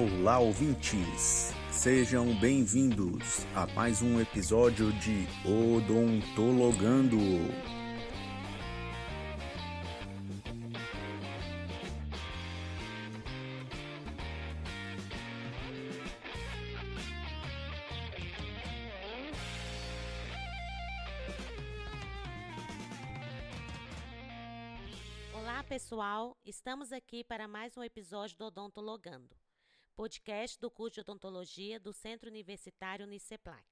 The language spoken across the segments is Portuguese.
Olá, ouvintes! Sejam bem-vindos a mais um episódio de Odontologando. Olá, pessoal! Estamos aqui para mais um episódio do Odontologando, podcast do curso de odontologia do Centro Universitário Uniceplac.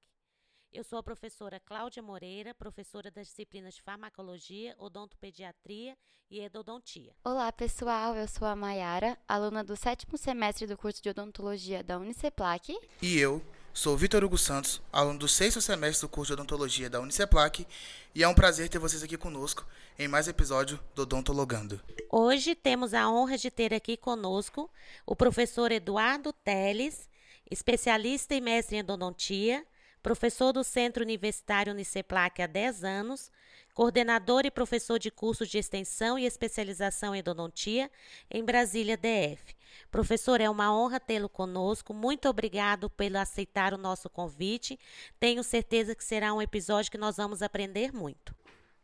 Eu sou a professora Cláudia Moreira, professora das disciplinas de farmacologia, odontopediatria e endodontia. Olá, pessoal. Eu sou a Maiara, aluna do sétimo semestre do curso de odontologia da Uniceplac. E eu sou Vitor Hugo Santos, aluno do sexto semestre do curso de odontologia da Uniceplac, e é um prazer ter vocês aqui conosco em mais episódio do Odontologando. Hoje temos a honra de ter aqui conosco o professor Eduardo Teles, especialista e mestre em endodontia, professor do Centro Universitário Uniceplac há 10 anos, coordenador e professor de cursos de extensão e especialização em endodontia em Brasília DF. Professor, é uma honra tê-lo conosco. Muito obrigado pelo aceitar o nosso convite. Tenho certeza que será um episódio que nós vamos aprender muito.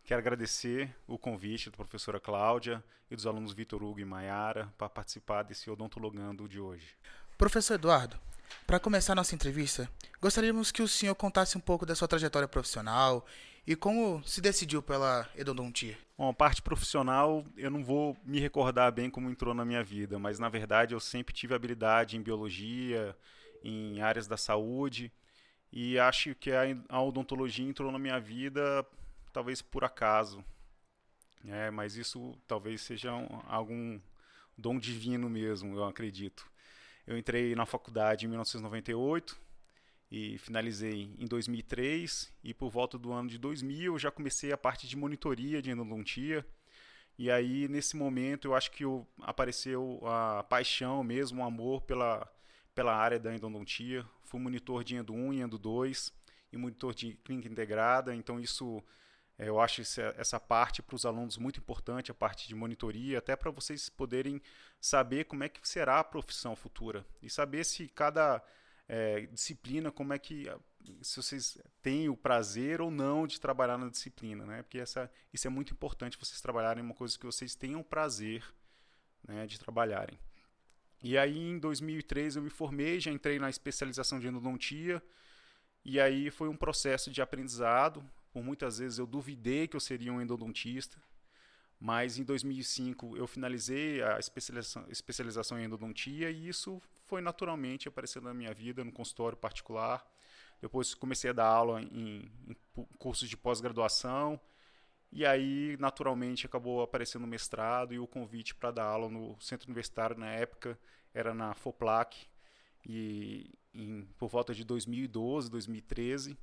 Quero agradecer o convite da professora Cláudia e dos alunos Vitor Hugo e Maiara para participar desse odontologando de hoje. Professor Eduardo, para começar nossa entrevista, gostaríamos que o senhor contasse um pouco da sua trajetória profissional e como se decidiu pela endodontia. Bom, a parte profissional, eu não vou me recordar bem como entrou na minha vida, mas na verdade eu sempre tive habilidade em biologia, em áreas da saúde, e acho que a odontologia entrou na minha vida talvez por acaso. É, mas isso talvez seja um, algum dom divino mesmo, eu acredito. Eu entrei na faculdade em 1998 e finalizei em 2003 e por volta do ano de 2000 eu já comecei a parte de monitoria de endodontia. E aí nesse momento eu acho que eu, apareceu a paixão mesmo, o amor pela pela área da endodontia. Fui monitor de endo 1 e endo 2 e monitor de clínica integrada, então isso eu acho essa parte para os alunos muito importante, a parte de monitoria, até para vocês poderem saber como é que será a profissão futura e saber se cada é, disciplina, como é que se vocês têm o prazer ou não de trabalhar na disciplina, né? Porque essa, isso é muito importante vocês trabalharem em uma coisa que vocês tenham prazer, né, de trabalharem. E aí em 2003 eu me formei, já entrei na especialização de endodontia e aí foi um processo de aprendizado por muitas vezes eu duvidei que eu seria um endodontista, mas em 2005 eu finalizei a especialização, especialização em endodontia e isso foi naturalmente aparecendo na minha vida no consultório particular. Depois comecei a dar aula em, em cursos de pós-graduação e aí naturalmente acabou aparecendo o mestrado e o convite para dar aula no centro universitário na época era na FOPLAC e em, por volta de 2012, 2013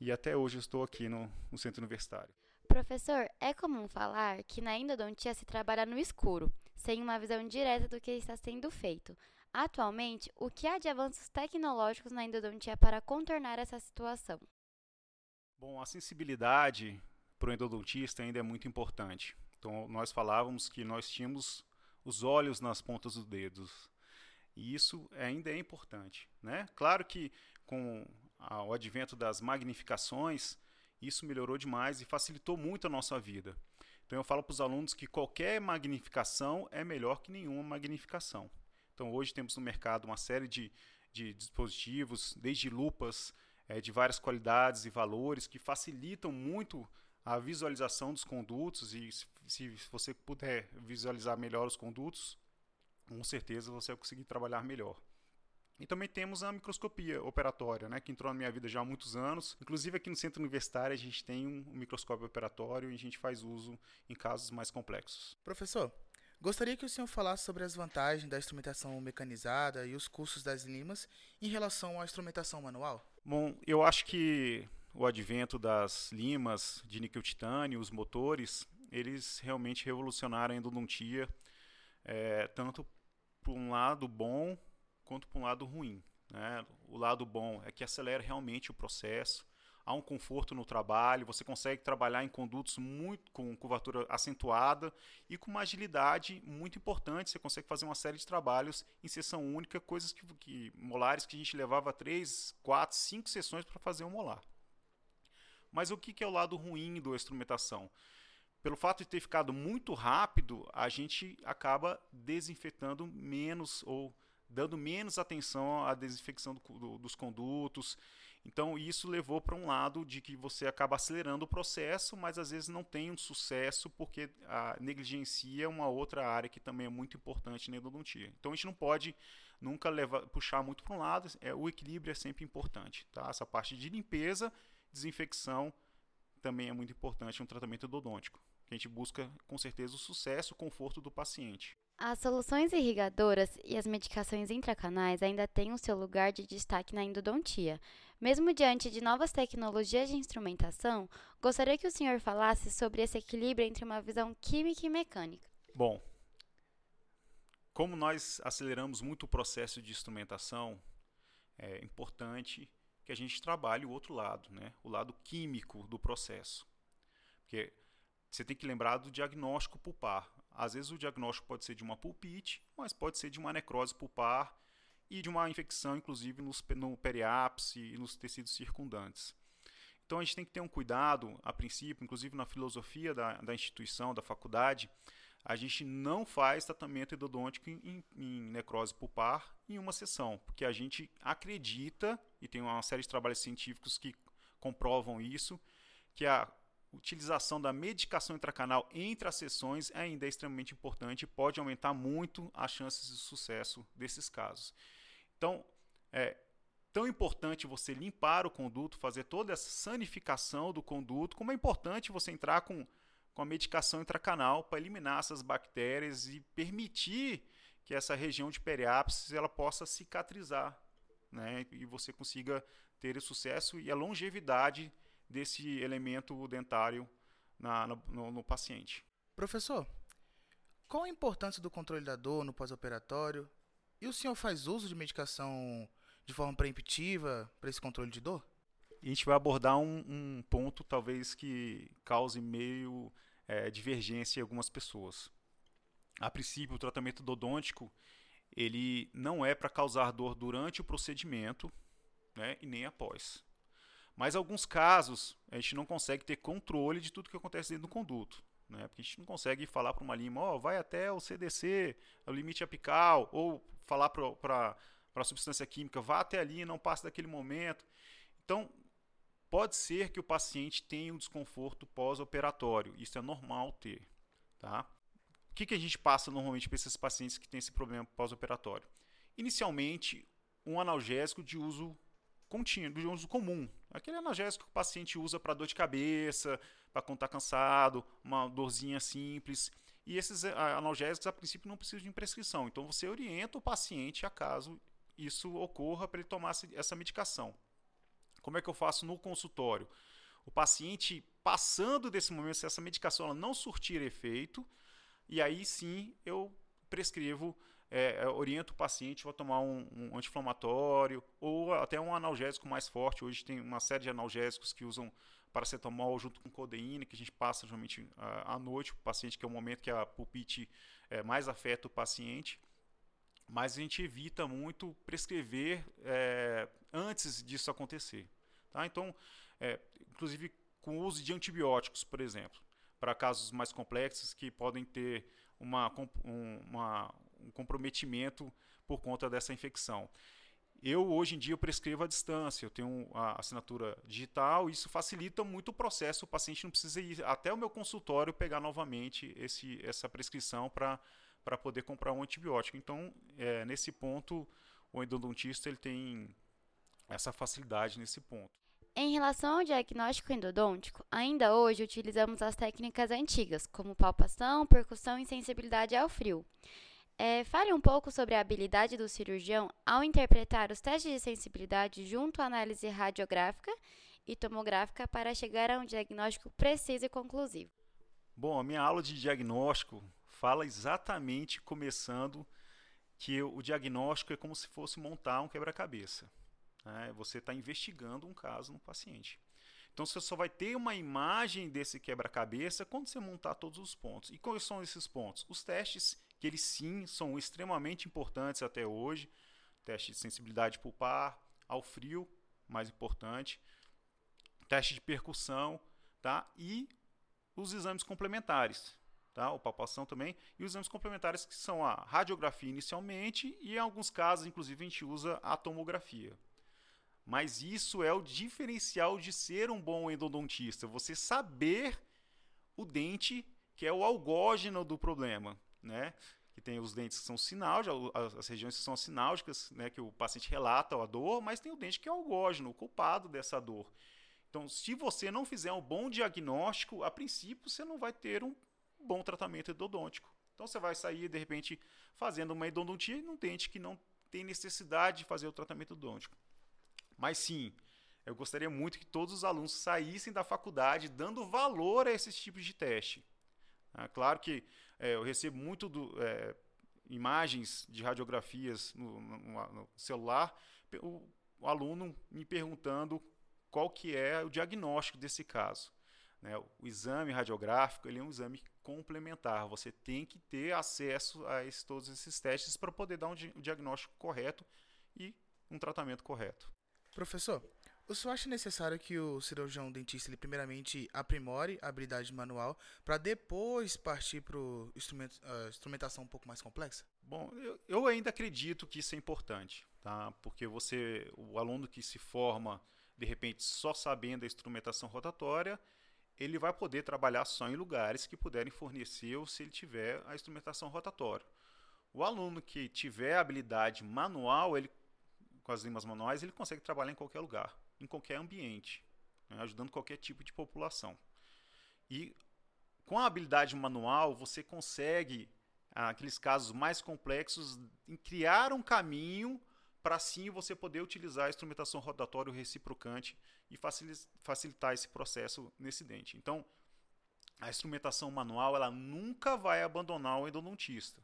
e até hoje estou aqui no, no centro universitário. Professor, é comum falar que na endodontia se trabalha no escuro, sem uma visão direta do que está sendo feito. Atualmente, o que há de avanços tecnológicos na endodontia para contornar essa situação? Bom, a sensibilidade para o endodontista ainda é muito importante. Então, nós falávamos que nós tínhamos os olhos nas pontas dos dedos. E isso ainda é importante. Né? Claro que com ao advento das magnificações, isso melhorou demais e facilitou muito a nossa vida. Então eu falo para os alunos que qualquer magnificação é melhor que nenhuma magnificação. Então hoje temos no mercado uma série de, de dispositivos, desde lupas é, de várias qualidades e valores, que facilitam muito a visualização dos condutos e se, se você puder visualizar melhor os condutos, com certeza você vai conseguir trabalhar melhor. E também temos a microscopia operatória, né, que entrou na minha vida já há muitos anos. Inclusive aqui no centro universitário a gente tem um microscópio operatório e a gente faz uso em casos mais complexos. Professor, gostaria que o senhor falasse sobre as vantagens da instrumentação mecanizada e os custos das limas em relação à instrumentação manual. Bom, eu acho que o advento das limas de níquel titânio, os motores, eles realmente revolucionaram a endodontia, é, tanto por um lado bom quanto para um lado ruim. Né? O lado bom é que acelera realmente o processo, há um conforto no trabalho, você consegue trabalhar em condutos muito com curvatura acentuada e com uma agilidade muito importante. Você consegue fazer uma série de trabalhos em sessão única, coisas que, que molares que a gente levava três, quatro, cinco sessões para fazer um molar. Mas o que, que é o lado ruim da instrumentação? Pelo fato de ter ficado muito rápido, a gente acaba desinfetando menos ou dando menos atenção à desinfecção do, do, dos condutos. Então, isso levou para um lado de que você acaba acelerando o processo, mas às vezes não tem um sucesso porque a negligencia uma outra área que também é muito importante na endodontia. Então, a gente não pode nunca levar, puxar muito para um lado, é, o equilíbrio é sempre importante. Tá? Essa parte de limpeza, desinfecção também é muito importante no tratamento endodôntico. A gente busca, com certeza, o sucesso o conforto do paciente. As soluções irrigadoras e as medicações intracanais ainda têm o seu lugar de destaque na endodontia. Mesmo diante de novas tecnologias de instrumentação, gostaria que o senhor falasse sobre esse equilíbrio entre uma visão química e mecânica. Bom, como nós aceleramos muito o processo de instrumentação, é importante que a gente trabalhe o outro lado, né? o lado químico do processo. Porque você tem que lembrar do diagnóstico pulpar. Às vezes o diagnóstico pode ser de uma pulpite, mas pode ser de uma necrose pulpar e de uma infecção, inclusive nos, no periápice e nos tecidos circundantes. Então a gente tem que ter um cuidado, a princípio, inclusive na filosofia da, da instituição, da faculdade, a gente não faz tratamento endodôntico em, em, necrose pulpar em uma sessão, porque a gente acredita, e tem uma série de trabalhos científicos que comprovam isso, que a utilização da medicação intracanal entre as sessões ainda é extremamente importante e pode aumentar muito as chances de sucesso desses casos. Então, é tão importante você limpar o conduto, fazer toda essa sanificação do conduto, como é importante você entrar com, com a medicação intracanal para eliminar essas bactérias e permitir que essa região de periápice ela possa cicatrizar né, e você consiga ter o sucesso e a longevidade desse elemento dentário na, no, no paciente. Professor, qual a importância do controle da dor no pós-operatório? E o senhor faz uso de medicação de forma preemptiva para esse controle de dor? a gente vai abordar um, um ponto talvez que cause meio é, divergência em algumas pessoas. A princípio, o tratamento dodôntico ele não é para causar dor durante o procedimento né, e nem após. Mas alguns casos a gente não consegue ter controle de tudo que acontece dentro do conduto. Né? Porque a gente não consegue falar para uma lima, ó, oh, vai até o CDC, o limite apical, ou falar para a substância química, vá até ali, não passe daquele momento. Então, pode ser que o paciente tenha um desconforto pós-operatório. Isso é normal ter. Tá? O que, que a gente passa normalmente para esses pacientes que têm esse problema pós-operatório? Inicialmente, um analgésico de uso contínuo, de uso comum. Aquele analgésico que o paciente usa para dor de cabeça, para quando está cansado, uma dorzinha simples. E esses eh, analgésicos, a princípio, não precisam de prescrição. Então, você orienta o paciente a caso isso ocorra para ele tomar essa medicação. Como é que eu faço no consultório? O paciente passando desse momento, se essa medicação não surtir efeito, e aí sim eu prescrevo é, é, orienta o paciente a tomar um, um anti-inflamatório ou até um analgésico mais forte. Hoje tem uma série de analgésicos que usam paracetamol junto com codeína, que a gente passa geralmente à noite para o paciente, que é o momento que a pulpite é, mais afeta o paciente. Mas a gente evita muito prescrever é, antes disso acontecer. Tá? Então, é, inclusive com o uso de antibióticos, por exemplo, para casos mais complexos que podem ter uma, uma, um comprometimento por conta dessa infecção. Eu, hoje em dia, prescrevo à distância, eu tenho a assinatura digital, isso facilita muito o processo, o paciente não precisa ir até o meu consultório pegar novamente esse, essa prescrição para poder comprar um antibiótico. Então, é, nesse ponto, o endodontista ele tem essa facilidade nesse ponto. Em relação ao diagnóstico endodôntico, ainda hoje utilizamos as técnicas antigas, como palpação, percussão e sensibilidade ao frio. É, fale um pouco sobre a habilidade do cirurgião ao interpretar os testes de sensibilidade junto à análise radiográfica e tomográfica para chegar a um diagnóstico preciso e conclusivo. Bom, a minha aula de diagnóstico fala exatamente começando que o diagnóstico é como se fosse montar um quebra-cabeça. Né? Você está investigando um caso no paciente. Então você só vai ter uma imagem desse quebra-cabeça quando você montar todos os pontos. E quais são esses pontos? Os testes, que eles sim são extremamente importantes até hoje. Teste de sensibilidade pulpar, ao frio, mais importante. Teste de percussão, tá? E os exames complementares, tá? O palpação também e os exames complementares que são a radiografia inicialmente e em alguns casos, inclusive, a gente usa a tomografia. Mas isso é o diferencial de ser um bom endodontista, você saber o dente que é o algógeno do problema, né? Que tem os dentes que são sinal, as regiões que são sinálgicas, né, que o paciente relata a dor, mas tem o dente que é algógeno, o culpado dessa dor. Então, se você não fizer um bom diagnóstico, a princípio você não vai ter um bom tratamento endodôntico. Então, você vai sair, de repente, fazendo uma endodontia em um dente que não tem necessidade de fazer o tratamento endodôntico. Mas sim, eu gostaria muito que todos os alunos saíssem da faculdade dando valor a esses tipos de teste. É claro que é, eu recebo muito do, é, imagens de radiografias no, no, no celular, o, o, aluno me perguntando qual que é o diagnóstico desse caso. Né? O exame radiográfico ele é um exame complementar. Você tem que ter acesso a esse, todos esses testes para poder dar um, um diagnóstico correto e um tratamento correto. Professor, o senhor acha necessário que o cirurgião dentista ele primeiramente aprimore a habilidade manual para depois partir para uh, instrumentação um pouco mais complexa? Bom, eu, eu, ainda acredito que isso é importante, tá? Porque você, o aluno que se forma de repente só sabendo a instrumentação rotatória, ele vai poder trabalhar só em lugares que puderem fornecer ou se ele tiver a instrumentação rotatória. O aluno que tiver habilidade manual, ele com as limas manuais, ele consegue trabalhar em qualquer lugar, em qualquer ambiente, né, ajudando qualquer tipo de população. E com a habilidade manual, você consegue, ah, aqueles casos mais complexos, criar um caminho para assim você poder utilizar a instrumentação rotatória reciprocante e facilitar esse processo nesse dente. Então, a instrumentação manual ela nunca vai abandonar o endodontista.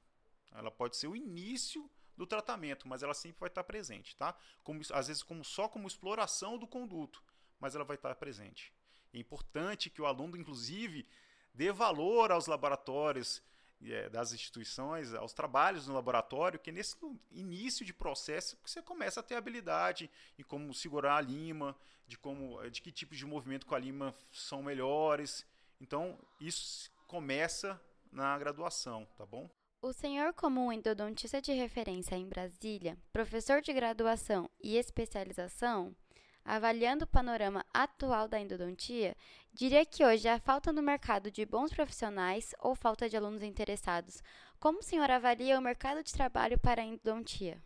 Ela pode ser o início do tratamento, mas ela sempre vai estar presente, tá? Como, às vezes como, só como exploração do conduto, mas ela vai estar presente. É importante que o aluno, inclusive, dê valor aos laboratórios é, das instituições, aos trabalhos no laboratório, que nesse início de processo você começa a ter habilidade em como segurar a lima, de como, de que tipos de movimento com a lima são melhores. Então, isso começa na graduação, tá bom? O senhor comum endodontista de referência em Brasília, professor de graduação e especialização, avaliando o panorama atual da endodontia, diria que hoje há falta no mercado de bons profissionais ou falta de alunos interessados. Como o senhor avalia o mercado de trabalho para a endodontia?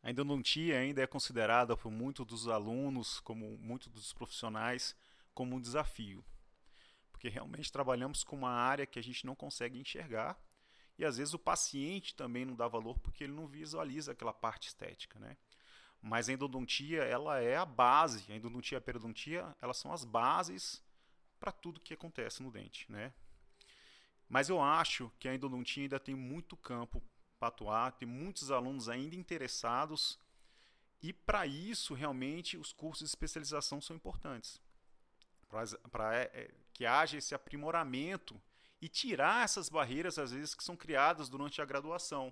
A endodontia ainda é considerada por muitos dos alunos, como muitos dos profissionais, como um desafio. Porque realmente trabalhamos com uma área que a gente não consegue enxergar e às vezes o paciente também não dá valor porque ele não visualiza aquela parte estética, né? Mas a endodontia, ela é a base, a endodontia e a periodontia, elas são as bases para tudo que acontece no dente, né? Mas eu acho que a endodontia ainda tem muito campo para atuar, tem muitos alunos ainda interessados e para isso realmente os cursos de especialização são importantes. Para é, é, que haja esse aprimoramento e tirar essas barreiras, às vezes, que são criadas durante a graduação.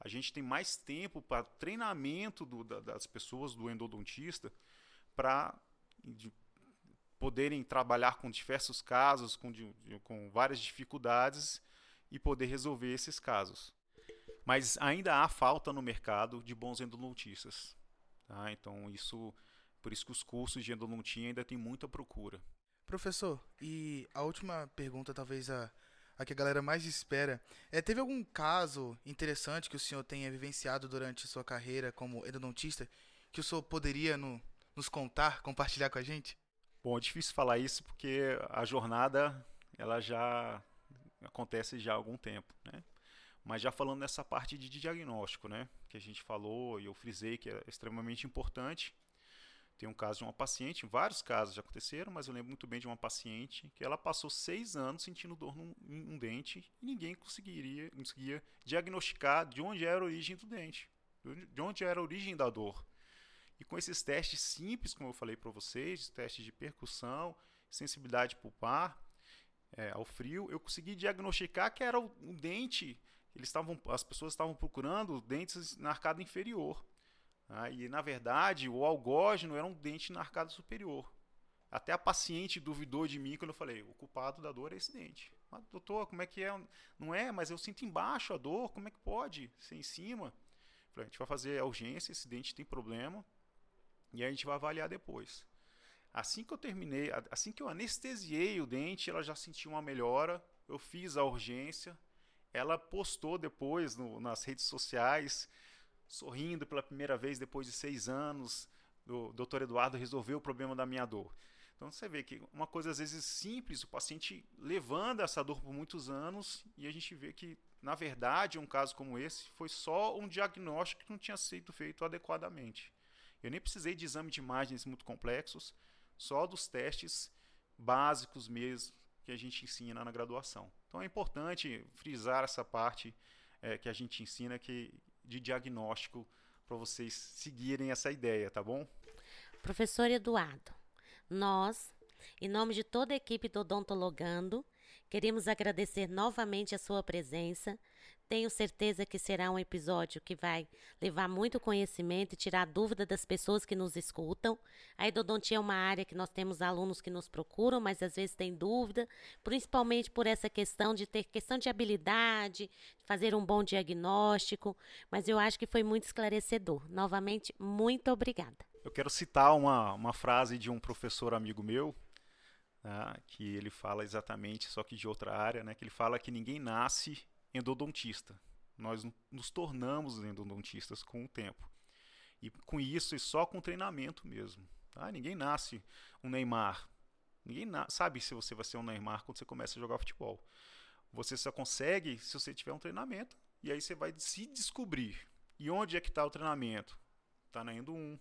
A gente tem mais tempo para treinamento do, da, das pessoas, do endodontista, para poderem trabalhar com diversos casos, com, de, com várias dificuldades e poder resolver esses casos. Mas ainda há falta no mercado de bons endodontistas. Tá? Então, isso, por isso que os cursos de endodontia ainda têm muita procura. Professor, e a última pergunta, talvez a, a que a galera mais espera, é, teve algum caso interessante que o senhor tenha vivenciado durante sua carreira como endodontista que o senhor poderia no, nos contar, compartilhar com a gente? Bom, é difícil falar isso porque a jornada ela já acontece já há algum tempo, né? Mas já falando nessa parte de diagnóstico, né, que a gente falou e eu frisei que é extremamente importante, tem um caso de uma paciente, vários casos já aconteceram, mas eu lembro muito bem de uma paciente que ela passou seis anos sentindo dor num, num dente e ninguém conseguiria, conseguia diagnosticar de onde era a origem do dente, de onde era a origem da dor. E com esses testes simples, como eu falei para vocês, testes de percussão sensibilidade pulpar é, ao frio, eu consegui diagnosticar que era um dente, eles estavam, as pessoas estavam procurando dentes na arcada inferior. Né? E na verdade o algógeno era um dente na arcada superior. Até a paciente duvidou de mim quando eu falei: o culpado da dor é esse dente. Mas, doutor, como é que é? Não é, mas eu sinto embaixo a dor, como é que pode ser em cima? Falei, a gente vai fazer a urgência, esse dente tem problema, e a gente vai avaliar depois. Assim que eu terminei, assim que eu anestesiei o dente, ela já sentiu uma melhora. Eu fiz a urgência. Ela postou depois no, nas redes sociais, sorrindo pela primeira vez depois de seis anos. O doutor Eduardo resolveu o problema da minha dor. Então você vê que uma coisa às vezes simples, o paciente levando essa dor por muitos anos e a gente vê que, na verdade, um caso como esse foi só um diagnóstico que não tinha sido feito adequadamente. Eu nem precisei de exame de imagens muito complexos, só dos testes básicos mesmo que a gente ensina na graduação. Então é importante frisar essa parte é, que a gente ensina que, de diagnóstico para vocês seguirem essa ideia, tá bom? Professor Eduardo, nós, em nome de toda a equipe do Odontologando, queremos agradecer novamente a sua presença. Tenho certeza que será um episódio que vai levar muito conhecimento e tirar dúvida das pessoas que nos escutam. A endodontia é uma área que nós temos alunos que nos procuram, mas às vezes têm dúvida, principalmente por essa questão de ter questão de habilidade, de fazer um bom diagnóstico, mas eu acho que foi muito esclarecedor. Novamente, muito obrigada. Eu quero citar uma, uma frase de um professor amigo meu, né, que ele fala exatamente, só que de outra área, né, que ele fala que ninguém nasce endodontista. Nós nos tornamos endodontistas com o tempo. E com isso, e só com treinamento mesmo. Tá? Ninguém nasce um Neymar. Ninguém sabe se você vai ser um Neymar quando você começa a jogar futebol. Você só consegue se você tiver um treinamento. E aí você vai se descobrir. E onde é que está o treinamento? Está na Endo 1,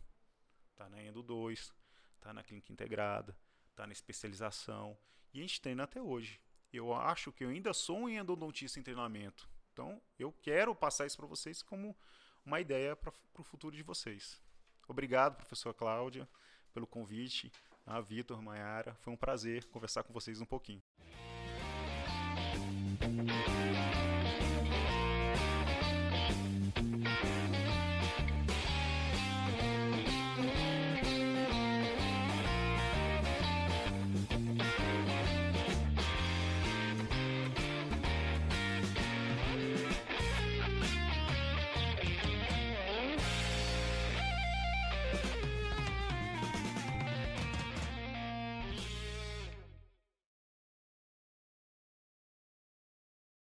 está na Endo 2, está na clínica integrada, está na especialização. E a gente treina até hoje. Eu acho que eu ainda sou um endodontista em treinamento. Então, eu quero passar isso para vocês como uma ideia para o futuro de vocês. Obrigado, professora Cláudia, pelo convite. A Vitor, Maiara, foi um prazer conversar com vocês um pouquinho.